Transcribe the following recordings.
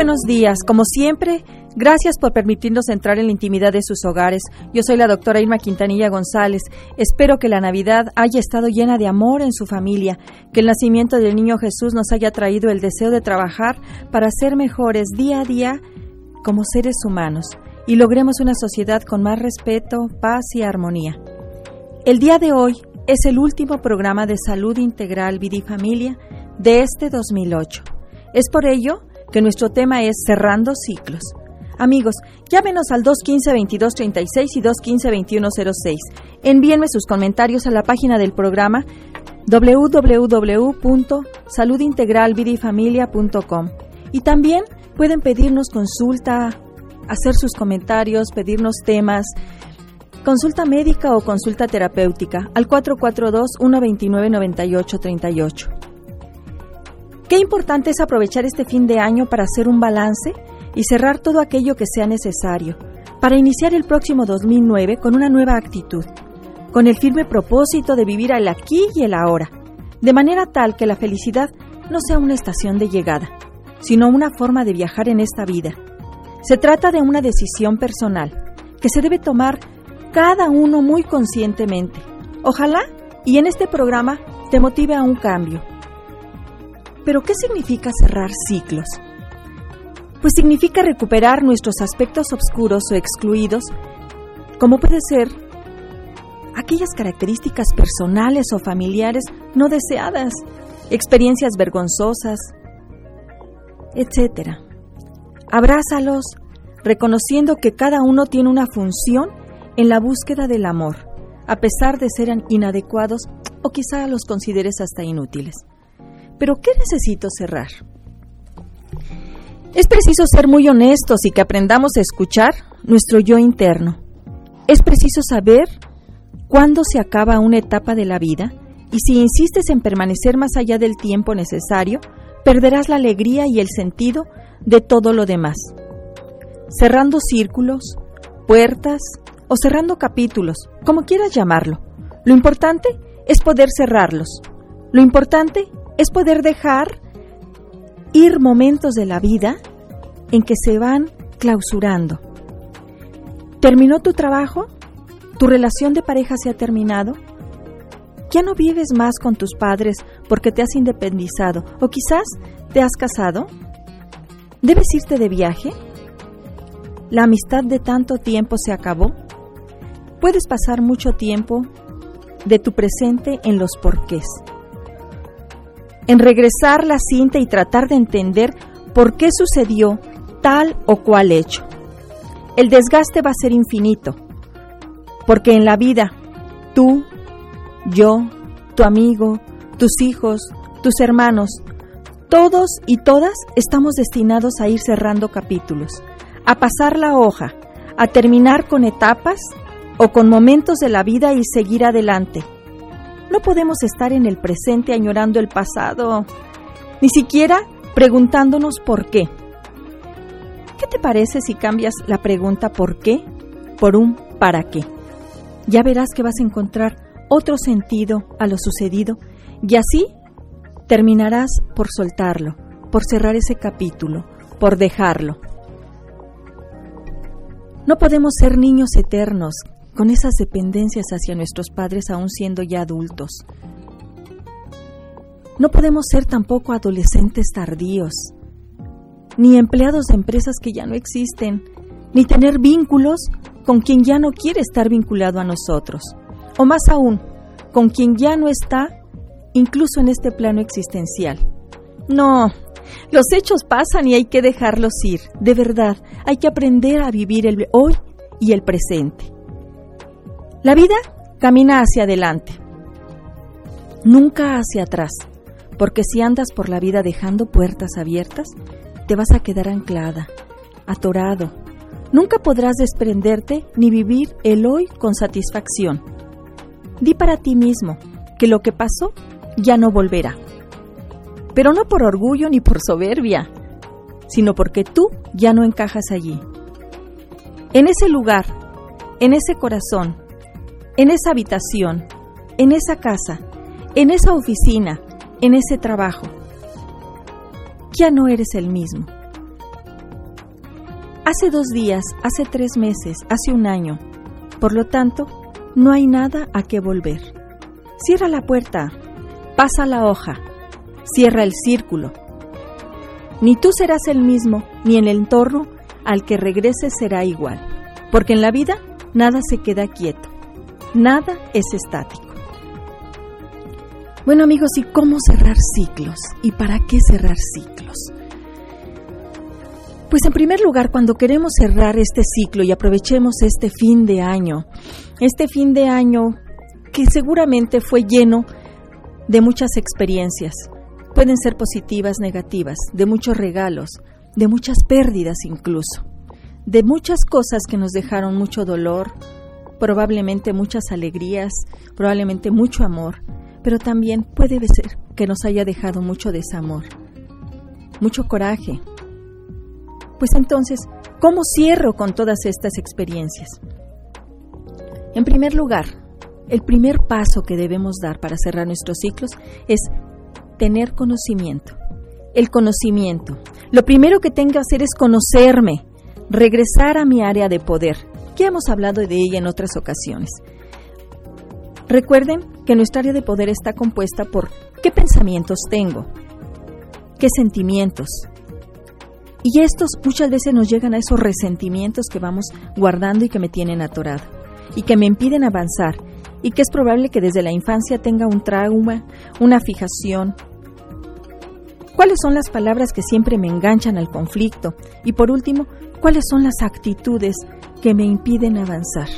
Buenos días, como siempre, gracias por permitirnos entrar en la intimidad de sus hogares. Yo soy la doctora Irma Quintanilla González. Espero que la Navidad haya estado llena de amor en su familia, que el nacimiento del niño Jesús nos haya traído el deseo de trabajar para ser mejores día a día como seres humanos y logremos una sociedad con más respeto, paz y armonía. El día de hoy es el último programa de salud integral Vida y Familia de este 2008. Es por ello que nuestro tema es Cerrando Ciclos. Amigos, llámenos al 215-2236 y 215-2106. Envíenme sus comentarios a la página del programa www.saludintegralvidifamilia.com y también pueden pedirnos consulta, hacer sus comentarios, pedirnos temas, consulta médica o consulta terapéutica al 442-129-9838. Qué importante es aprovechar este fin de año para hacer un balance y cerrar todo aquello que sea necesario, para iniciar el próximo 2009 con una nueva actitud, con el firme propósito de vivir al aquí y el ahora, de manera tal que la felicidad no sea una estación de llegada, sino una forma de viajar en esta vida. Se trata de una decisión personal que se debe tomar cada uno muy conscientemente. Ojalá y en este programa te motive a un cambio pero ¿qué significa cerrar ciclos? Pues significa recuperar nuestros aspectos oscuros o excluidos, como puede ser aquellas características personales o familiares no deseadas, experiencias vergonzosas, etc. Abrázalos, reconociendo que cada uno tiene una función en la búsqueda del amor, a pesar de ser inadecuados o quizá los consideres hasta inútiles. Pero ¿qué necesito cerrar? Es preciso ser muy honestos y que aprendamos a escuchar nuestro yo interno. Es preciso saber cuándo se acaba una etapa de la vida y si insistes en permanecer más allá del tiempo necesario, perderás la alegría y el sentido de todo lo demás. Cerrando círculos, puertas o cerrando capítulos, como quieras llamarlo. Lo importante es poder cerrarlos. Lo importante es poder dejar ir momentos de la vida en que se van clausurando. ¿Terminó tu trabajo? ¿Tu relación de pareja se ha terminado? ¿Ya no vives más con tus padres porque te has independizado o quizás te has casado? ¿Debes irte de viaje? ¿La amistad de tanto tiempo se acabó? Puedes pasar mucho tiempo de tu presente en los porqués en regresar la cinta y tratar de entender por qué sucedió tal o cual hecho. El desgaste va a ser infinito, porque en la vida tú, yo, tu amigo, tus hijos, tus hermanos, todos y todas estamos destinados a ir cerrando capítulos, a pasar la hoja, a terminar con etapas o con momentos de la vida y seguir adelante no podemos estar en el presente añorando el pasado, ni siquiera preguntándonos por qué. ¿Qué te parece si cambias la pregunta por qué por un para qué? Ya verás que vas a encontrar otro sentido a lo sucedido y así terminarás por soltarlo, por cerrar ese capítulo, por dejarlo. No podemos ser niños eternos con esas dependencias hacia nuestros padres aún siendo ya adultos. No podemos ser tampoco adolescentes tardíos, ni empleados de empresas que ya no existen, ni tener vínculos con quien ya no quiere estar vinculado a nosotros, o más aún, con quien ya no está incluso en este plano existencial. No, los hechos pasan y hay que dejarlos ir, de verdad, hay que aprender a vivir el hoy y el presente. La vida camina hacia adelante, nunca hacia atrás, porque si andas por la vida dejando puertas abiertas, te vas a quedar anclada, atorado. Nunca podrás desprenderte ni vivir el hoy con satisfacción. Di para ti mismo que lo que pasó ya no volverá. Pero no por orgullo ni por soberbia, sino porque tú ya no encajas allí. En ese lugar, en ese corazón, en esa habitación, en esa casa, en esa oficina, en ese trabajo. Ya no eres el mismo. hace dos días, hace tres meses, hace un año. Por lo tanto, no hay nada a qué volver. Cierra la puerta, pasa la hoja, cierra el círculo. Ni tú serás el mismo, ni el entorno al que regreses será igual, porque en la vida nada se queda quieto, nada es estático. Bueno amigos, ¿y cómo cerrar ciclos? ¿Y para qué cerrar ciclos? Pues en primer lugar, cuando queremos cerrar este ciclo y aprovechemos este fin de año, este fin de año que seguramente fue lleno de muchas experiencias, pueden ser positivas, negativas, de muchos regalos, de muchas pérdidas incluso, de muchas cosas que nos dejaron mucho dolor, probablemente muchas alegrías, probablemente mucho amor, pero también puede ser que nos haya dejado mucho desamor, mucho coraje. Pues entonces, ¿cómo cierro con todas estas experiencias? En primer lugar, el primer paso que debemos dar para cerrar nuestros ciclos es tener conocimiento. El conocimiento. Lo primero que tengo que hacer es conocerme, regresar a mi área de poder. Ya hemos hablado de ella en otras ocasiones. Recuerden que nuestra área de poder está compuesta por qué pensamientos tengo, qué sentimientos. Y estos muchas veces nos llegan a esos resentimientos que vamos guardando y que me tienen atorado y que me impiden avanzar y que es probable que desde la infancia tenga un trauma, una fijación. ¿Cuáles son las palabras que siempre me enganchan al conflicto? Y por último, ¿cuáles son las actitudes que me impiden avanzar?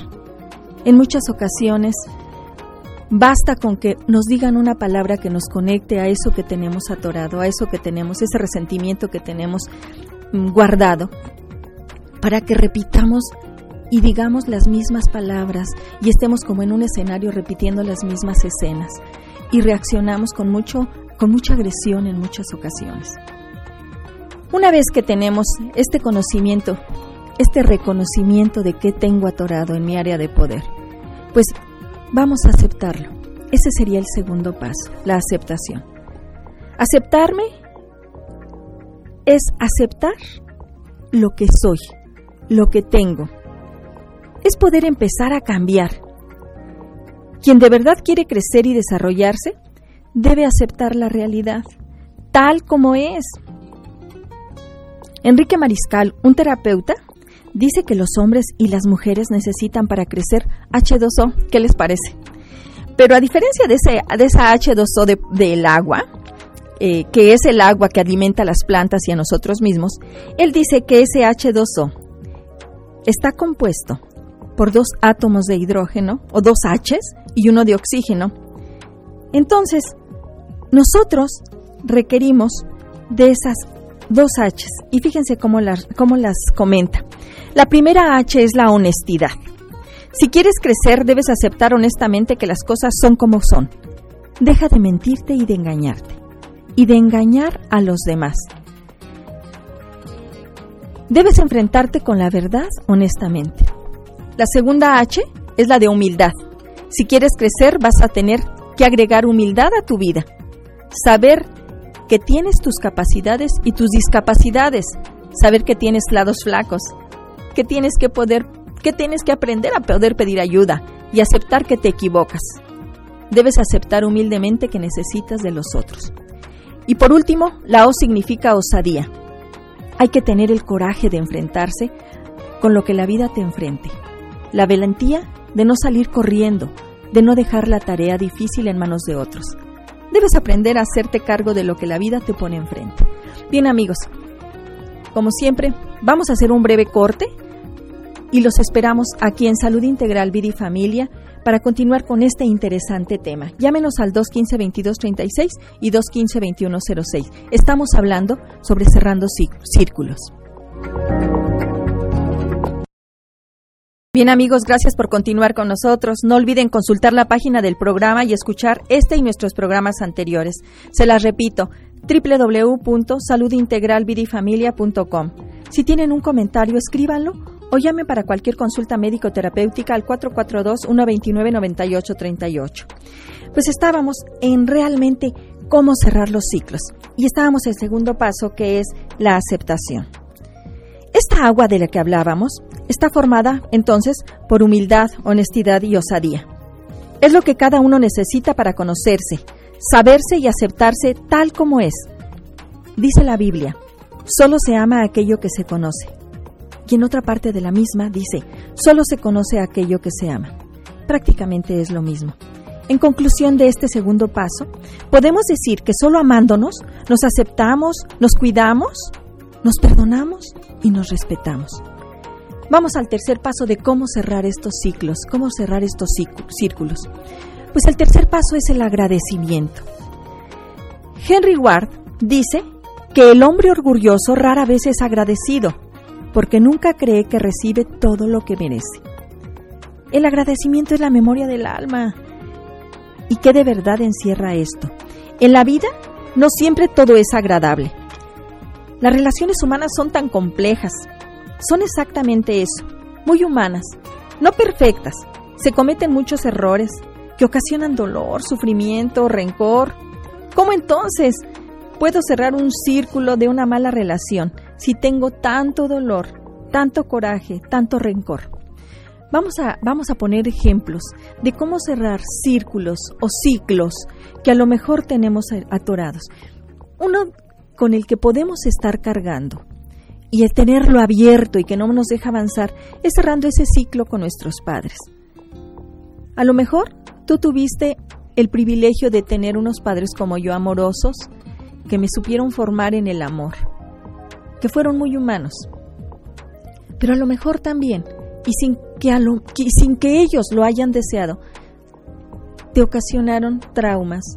En muchas ocasiones Basta con que nos digan una palabra que nos conecte a eso que tenemos atorado, a eso que tenemos, ese resentimiento que tenemos mm, guardado, para que repitamos y digamos las mismas palabras y estemos como en un escenario repitiendo las mismas escenas y reaccionamos con mucho con mucha agresión en muchas ocasiones. Una vez que tenemos este conocimiento, este reconocimiento de que tengo atorado en mi área de poder, pues Vamos a aceptarlo. Ese sería el segundo paso, la aceptación. Aceptarme es aceptar lo que soy, lo que tengo. Es poder empezar a cambiar. Quien de verdad quiere crecer y desarrollarse debe aceptar la realidad tal como es. Enrique Mariscal, un terapeuta, dice que los hombres y las mujeres necesitan para crecer H2O. ¿Qué les parece? Pero a diferencia de, ese, de esa H2O del agua, eh, que es el agua que alimenta a las plantas y a nosotros mismos, él dice que ese H2O está compuesto por dos átomos de hidrógeno o dos Hs y uno de oxígeno. Entonces, nosotros requerimos de esas dos Hs y fíjense cómo las, cómo las comenta. La primera H es la honestidad. Si quieres crecer, debes aceptar honestamente que las cosas son como son. Deja de mentirte y de engañarte. Y de engañar a los demás. Debes enfrentarte con la verdad honestamente. La segunda H es la de humildad. Si quieres crecer, vas a tener que agregar humildad a tu vida. Saber que tienes tus capacidades y tus discapacidades. Saber que tienes lados flacos, que tienes que poder, que tienes que aprender a poder pedir ayuda y aceptar que te equivocas. Debes aceptar humildemente que necesitas de los otros. Y por último, la O significa osadía. Hay que tener el coraje de enfrentarse con lo que la vida te enfrente. La valentía de no salir corriendo, de no dejar la tarea difícil en manos de otros. Debes aprender a hacerte cargo de lo que la vida te pone enfrente. Bien amigos, como siempre, vamos a hacer un breve corte y los esperamos aquí en Salud Integral Vida y Familia para continuar con este interesante tema. Llámenos al 215-2236 y 215-2106. Estamos hablando sobre cerrando círculos. Bien amigos, gracias por continuar con nosotros. No olviden consultar la página del programa y escuchar este y nuestros programas anteriores. Se las repito, www.saludintegralvidifamilia.com. Si tienen un comentario, escríbanlo o llamen para cualquier consulta médico-terapéutica al 442-129-9838. Pues estábamos en realmente cómo cerrar los ciclos y estábamos en el segundo paso que es la aceptación. Es Esta agua de la que hablábamos está formada, entonces, por humildad, honestidad y osadía. Es lo que cada uno necesita para conocerse, saberse y aceptarse tal como es. Dice la Biblia, solo se ama aquello que se conoce. Y en otra parte de la misma dice, solo se conoce aquello que se ama. Prácticamente es lo mismo. En conclusión de este segundo paso, podemos decir que solo amándonos nos aceptamos, nos cuidamos, nos perdonamos y nos respetamos. Vamos al tercer paso de cómo cerrar estos ciclos, cómo cerrar estos círculos. Pues el tercer paso es el agradecimiento. Henry Ward dice que el hombre orgulloso rara vez es agradecido, porque nunca cree que recibe todo lo que merece. El agradecimiento es la memoria del alma. ¿Y qué de verdad encierra esto? En la vida no siempre todo es agradable. Las relaciones humanas son tan complejas. Son exactamente eso, muy humanas, no perfectas. Se cometen muchos errores que ocasionan dolor, sufrimiento, rencor. ¿Cómo entonces puedo cerrar un círculo de una mala relación si tengo tanto dolor, tanto coraje, tanto rencor? Vamos a, vamos a poner ejemplos de cómo cerrar círculos o ciclos que a lo mejor tenemos atorados. Uno con el que podemos estar cargando y el tenerlo abierto y que no nos deja avanzar es cerrando ese ciclo con nuestros padres. A lo mejor tú tuviste el privilegio de tener unos padres como yo amorosos que me supieron formar en el amor, que fueron muy humanos. Pero a lo mejor también y sin que, sin que ellos lo hayan deseado, te ocasionaron traumas.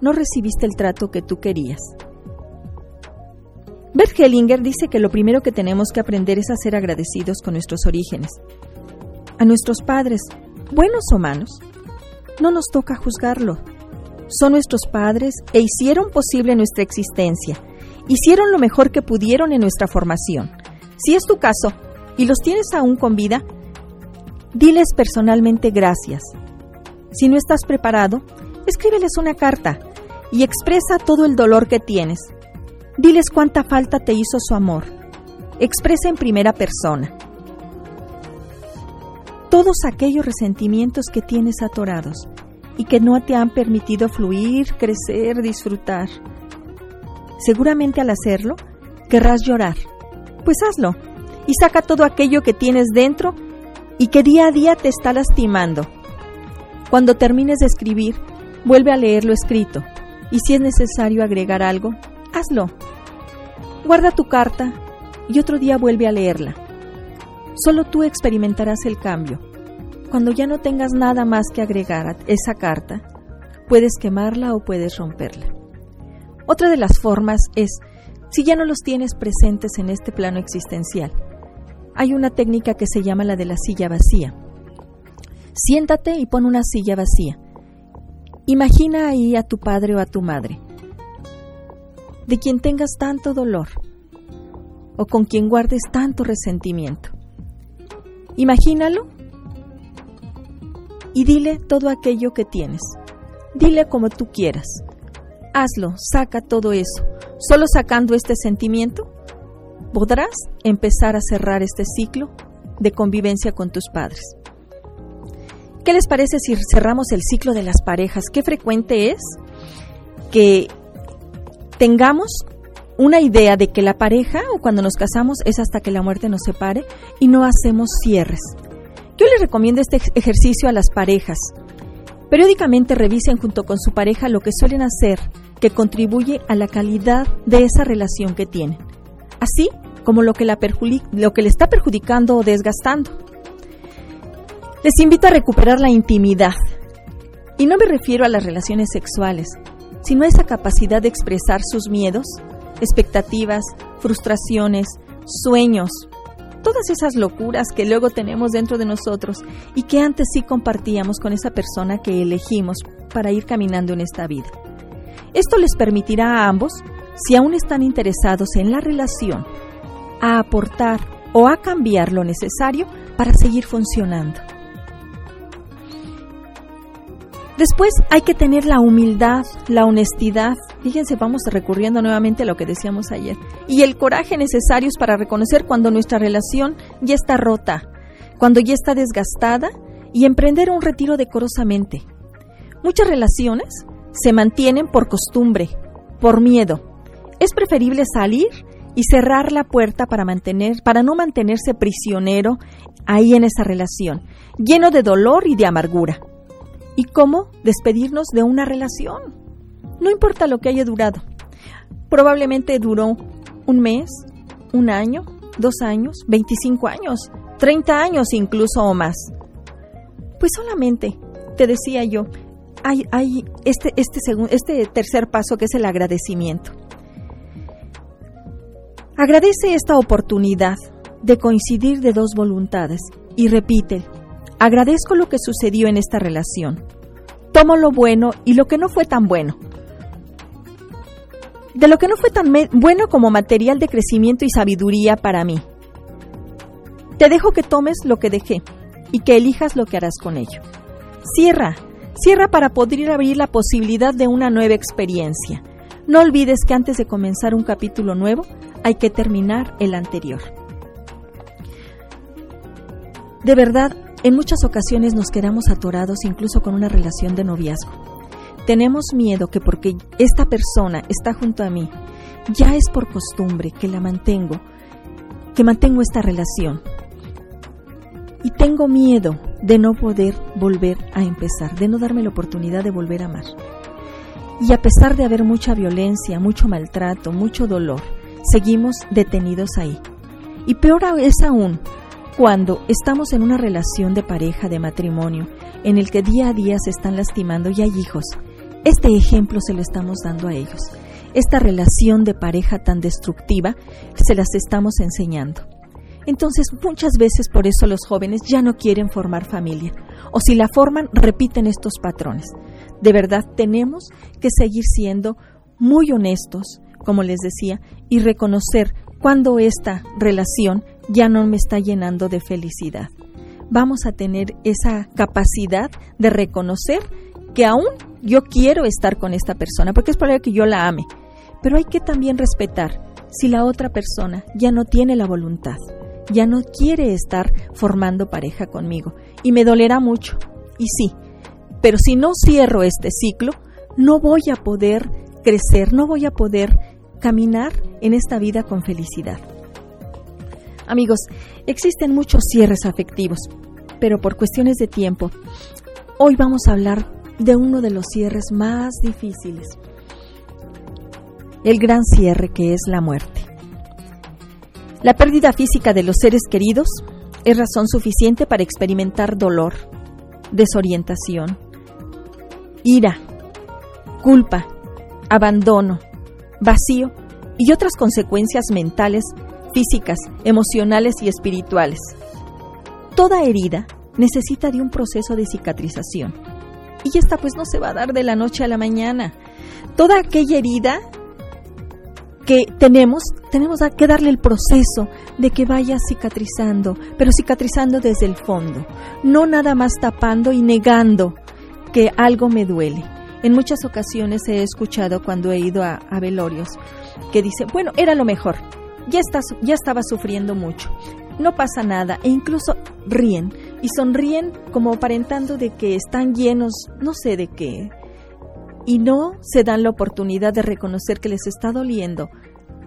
No recibiste el trato que tú querías. Bert Hellinger dice que lo primero que tenemos que aprender es a ser agradecidos con nuestros orígenes. A nuestros padres, buenos o malos, no nos toca juzgarlo. Son nuestros padres e hicieron posible nuestra existencia. Hicieron lo mejor que pudieron en nuestra formación. Si es tu caso, y los tienes aún con vida, diles personalmente gracias. Si no estás preparado, escríbeles una carta y expresa todo el dolor que tienes. Diles cuánta falta te hizo su amor. Expresa en primera persona todos aquellos resentimientos que tienes atorados y que no te han permitido fluir, crecer, disfrutar. Seguramente al hacerlo, querrás llorar. Pues hazlo y saca todo aquello que tienes dentro y que día a día te está lastimando. Cuando termines de escribir, vuelve a leer lo escrito y si es necesario agregar algo, hazlo. Guarda tu carta y otro día vuelve a leerla. Solo tú experimentarás el cambio. Cuando ya no tengas nada más que agregar a esa carta, puedes quemarla o puedes romperla. Otra de las formas es si ya no los tienes presentes en este plano existencial, hay una técnica que se llama la de la silla vacía. Siéntate y pon una silla vacía. Imagina ahí a tu padre o a tu madre, de quien tengas tanto dolor o con quien guardes tanto resentimiento. Imagínalo y dile todo aquello que tienes. Dile como tú quieras. Hazlo, saca todo eso. Solo sacando este sentimiento podrás empezar a cerrar este ciclo de convivencia con tus padres. ¿Qué les parece si cerramos el ciclo de las parejas? ¿Qué frecuente es que tengamos una idea de que la pareja o cuando nos casamos es hasta que la muerte nos separe y no hacemos cierres? Yo les recomiendo este ejercicio a las parejas. Periódicamente revisen junto con su pareja lo que suelen hacer que contribuye a la calidad de esa relación que tienen así como lo que, la lo que le está perjudicando o desgastando. Les invito a recuperar la intimidad. Y no me refiero a las relaciones sexuales, sino a esa capacidad de expresar sus miedos, expectativas, frustraciones, sueños, todas esas locuras que luego tenemos dentro de nosotros y que antes sí compartíamos con esa persona que elegimos para ir caminando en esta vida. Esto les permitirá a ambos si aún están interesados en la relación, a aportar o a cambiar lo necesario para seguir funcionando. Después hay que tener la humildad, la honestidad. Fíjense, vamos recurriendo nuevamente a lo que decíamos ayer. Y el coraje necesarios para reconocer cuando nuestra relación ya está rota, cuando ya está desgastada y emprender un retiro decorosamente. Muchas relaciones se mantienen por costumbre, por miedo. Es preferible salir y cerrar la puerta para mantener para no mantenerse prisionero ahí en esa relación, lleno de dolor y de amargura. ¿Y cómo despedirnos de una relación? No importa lo que haya durado. Probablemente duró un mes, un año, dos años, 25 años, 30 años incluso o más. Pues solamente, te decía yo, hay, hay este, este, este tercer paso que es el agradecimiento. Agradece esta oportunidad de coincidir de dos voluntades y repite, agradezco lo que sucedió en esta relación. Tomo lo bueno y lo que no fue tan bueno. De lo que no fue tan bueno como material de crecimiento y sabiduría para mí. Te dejo que tomes lo que dejé y que elijas lo que harás con ello. Cierra, cierra para poder abrir la posibilidad de una nueva experiencia. No olvides que antes de comenzar un capítulo nuevo hay que terminar el anterior. De verdad, en muchas ocasiones nos quedamos atorados incluso con una relación de noviazgo. Tenemos miedo que porque esta persona está junto a mí, ya es por costumbre que la mantengo, que mantengo esta relación. Y tengo miedo de no poder volver a empezar, de no darme la oportunidad de volver a amar. Y a pesar de haber mucha violencia, mucho maltrato, mucho dolor, seguimos detenidos ahí. Y peor es aún cuando estamos en una relación de pareja, de matrimonio, en el que día a día se están lastimando y hay hijos. Este ejemplo se lo estamos dando a ellos. Esta relación de pareja tan destructiva se las estamos enseñando. Entonces muchas veces por eso los jóvenes ya no quieren formar familia o si la forman repiten estos patrones. De verdad tenemos que seguir siendo muy honestos, como les decía, y reconocer cuando esta relación ya no me está llenando de felicidad. Vamos a tener esa capacidad de reconocer que aún yo quiero estar con esta persona, porque es probable que yo la ame, pero hay que también respetar si la otra persona ya no tiene la voluntad, ya no quiere estar formando pareja conmigo, y me dolerá mucho, y sí, pero si no cierro este ciclo, no voy a poder crecer, no voy a poder caminar en esta vida con felicidad. Amigos, existen muchos cierres afectivos, pero por cuestiones de tiempo, hoy vamos a hablar de uno de los cierres más difíciles, el gran cierre que es la muerte. La pérdida física de los seres queridos es razón suficiente para experimentar dolor, desorientación, ira, culpa, abandono, vacío y otras consecuencias mentales, físicas, emocionales y espirituales. Toda herida necesita de un proceso de cicatrización. Y esta pues no se va a dar de la noche a la mañana. Toda aquella herida que tenemos, tenemos que darle el proceso de que vaya cicatrizando, pero cicatrizando desde el fondo, no nada más tapando y negando que algo me duele. En muchas ocasiones he escuchado cuando he ido a, velorios que dice, bueno, era lo mejor, ya, ya estaba sufriendo mucho, no pasa nada, e incluso ríen y sonríen como aparentando de que están llenos, no sé de qué, y no se dan la oportunidad de reconocer que les está doliendo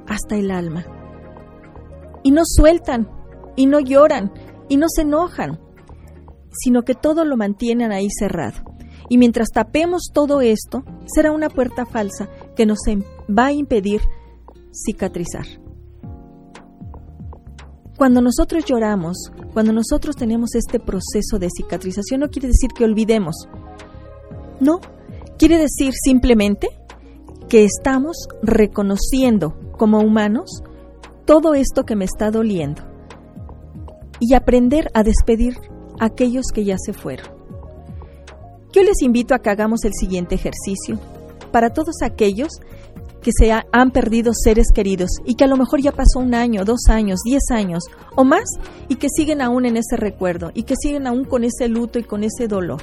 hasta el alma. Y no sueltan, y no lloran, y no se enojan, sino que todo lo mantienen ahí cerrado. Y mientras tapemos todo esto, será una puerta falsa que nos em, va a impedir cicatrizar. Cuando nosotros lloramos, cuando nosotros tenemos este proceso de cicatrización, no quiere decir que olvidemos. No, quiere decir simplemente que estamos reconociendo como humanos todo esto que me está doliendo y aprender a despedir a aquellos que ya se fueron. Yo les invito a que hagamos el siguiente ejercicio. Para todos aquellos que se han perdido seres queridos y que a lo mejor ya pasó un año, dos años, diez años o más y que siguen aún en ese recuerdo y que siguen aún con ese luto y con ese dolor.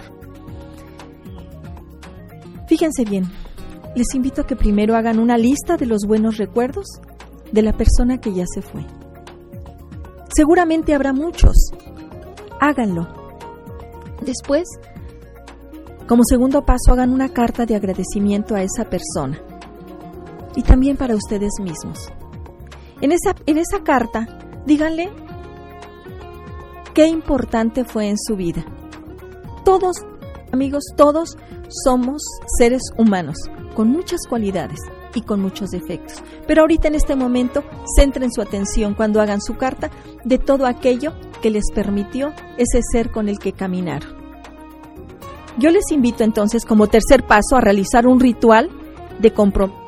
Fíjense bien, les invito a que primero hagan una lista de los buenos recuerdos de la persona que ya se fue. Seguramente habrá muchos. Háganlo. Después, como segundo paso, hagan una carta de agradecimiento a esa persona y también para ustedes mismos. En esa, en esa carta, díganle qué importante fue en su vida. Todos, amigos, todos somos seres humanos con muchas cualidades y con muchos defectos. Pero ahorita en este momento centren su atención cuando hagan su carta de todo aquello que les permitió ese ser con el que caminaron. Yo les invito entonces como tercer paso a realizar un ritual de compromiso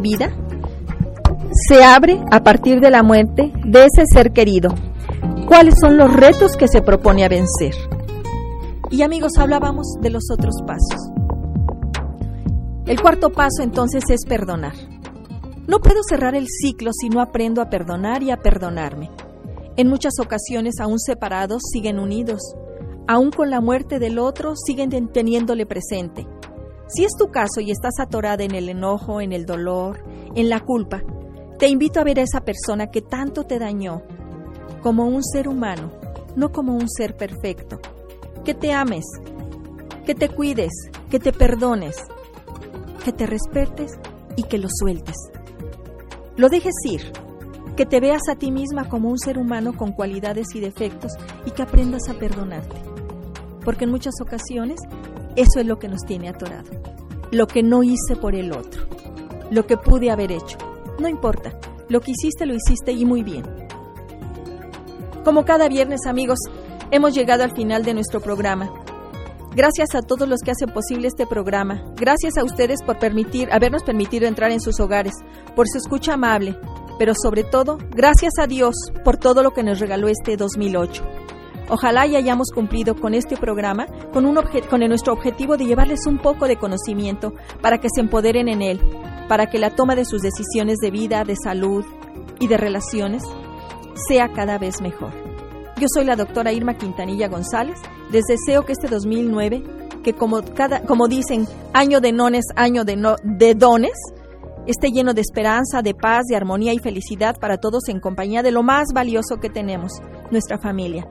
vida se abre a partir de la muerte de ese ser querido. ¿Cuáles son los retos que se propone a vencer? Y amigos, hablábamos de los otros pasos. El cuarto paso entonces es perdonar. No puedo cerrar el ciclo si no aprendo a perdonar y a perdonarme. En muchas ocasiones, aún separados, siguen unidos. Aún con la muerte del otro, siguen teniéndole presente. Si es tu caso y estás atorada en el enojo, en el dolor, en la culpa, te invito a ver a esa persona que tanto te dañó como un ser humano, no como un ser perfecto. Que te ames, que te cuides, que te perdones, que te respetes y que lo sueltes. Lo dejes ir, que te veas a ti misma como un ser humano con cualidades y defectos y que aprendas a perdonarte. Porque en muchas ocasiones eso es lo que nos tiene atorado. Lo que no hice por el otro. Lo que pude haber hecho. No importa. Lo que hiciste lo hiciste y muy bien. Como cada viernes, amigos, hemos llegado al final de nuestro programa. Gracias a todos los que hacen posible este programa. Gracias a ustedes por permitir, habernos permitido entrar en sus hogares, por su escucha amable, pero sobre todo, gracias a Dios por todo lo que nos regaló este 2008. Ojalá y hayamos cumplido con este programa con, nuestro objetivo de llevarles un poco de conocimiento para que se empoderen en él, para que la toma de sus decisiones de vida, de salud y de relaciones sea cada vez mejor. Yo soy la doctora Irma Quintanilla González. Les deseo que este 2009, que como, como dicen, año de nones, año de, no, de dones, esté lleno de esperanza, de paz, de armonía y felicidad para todos en compañía de lo más valioso que tenemos, nuestra familia.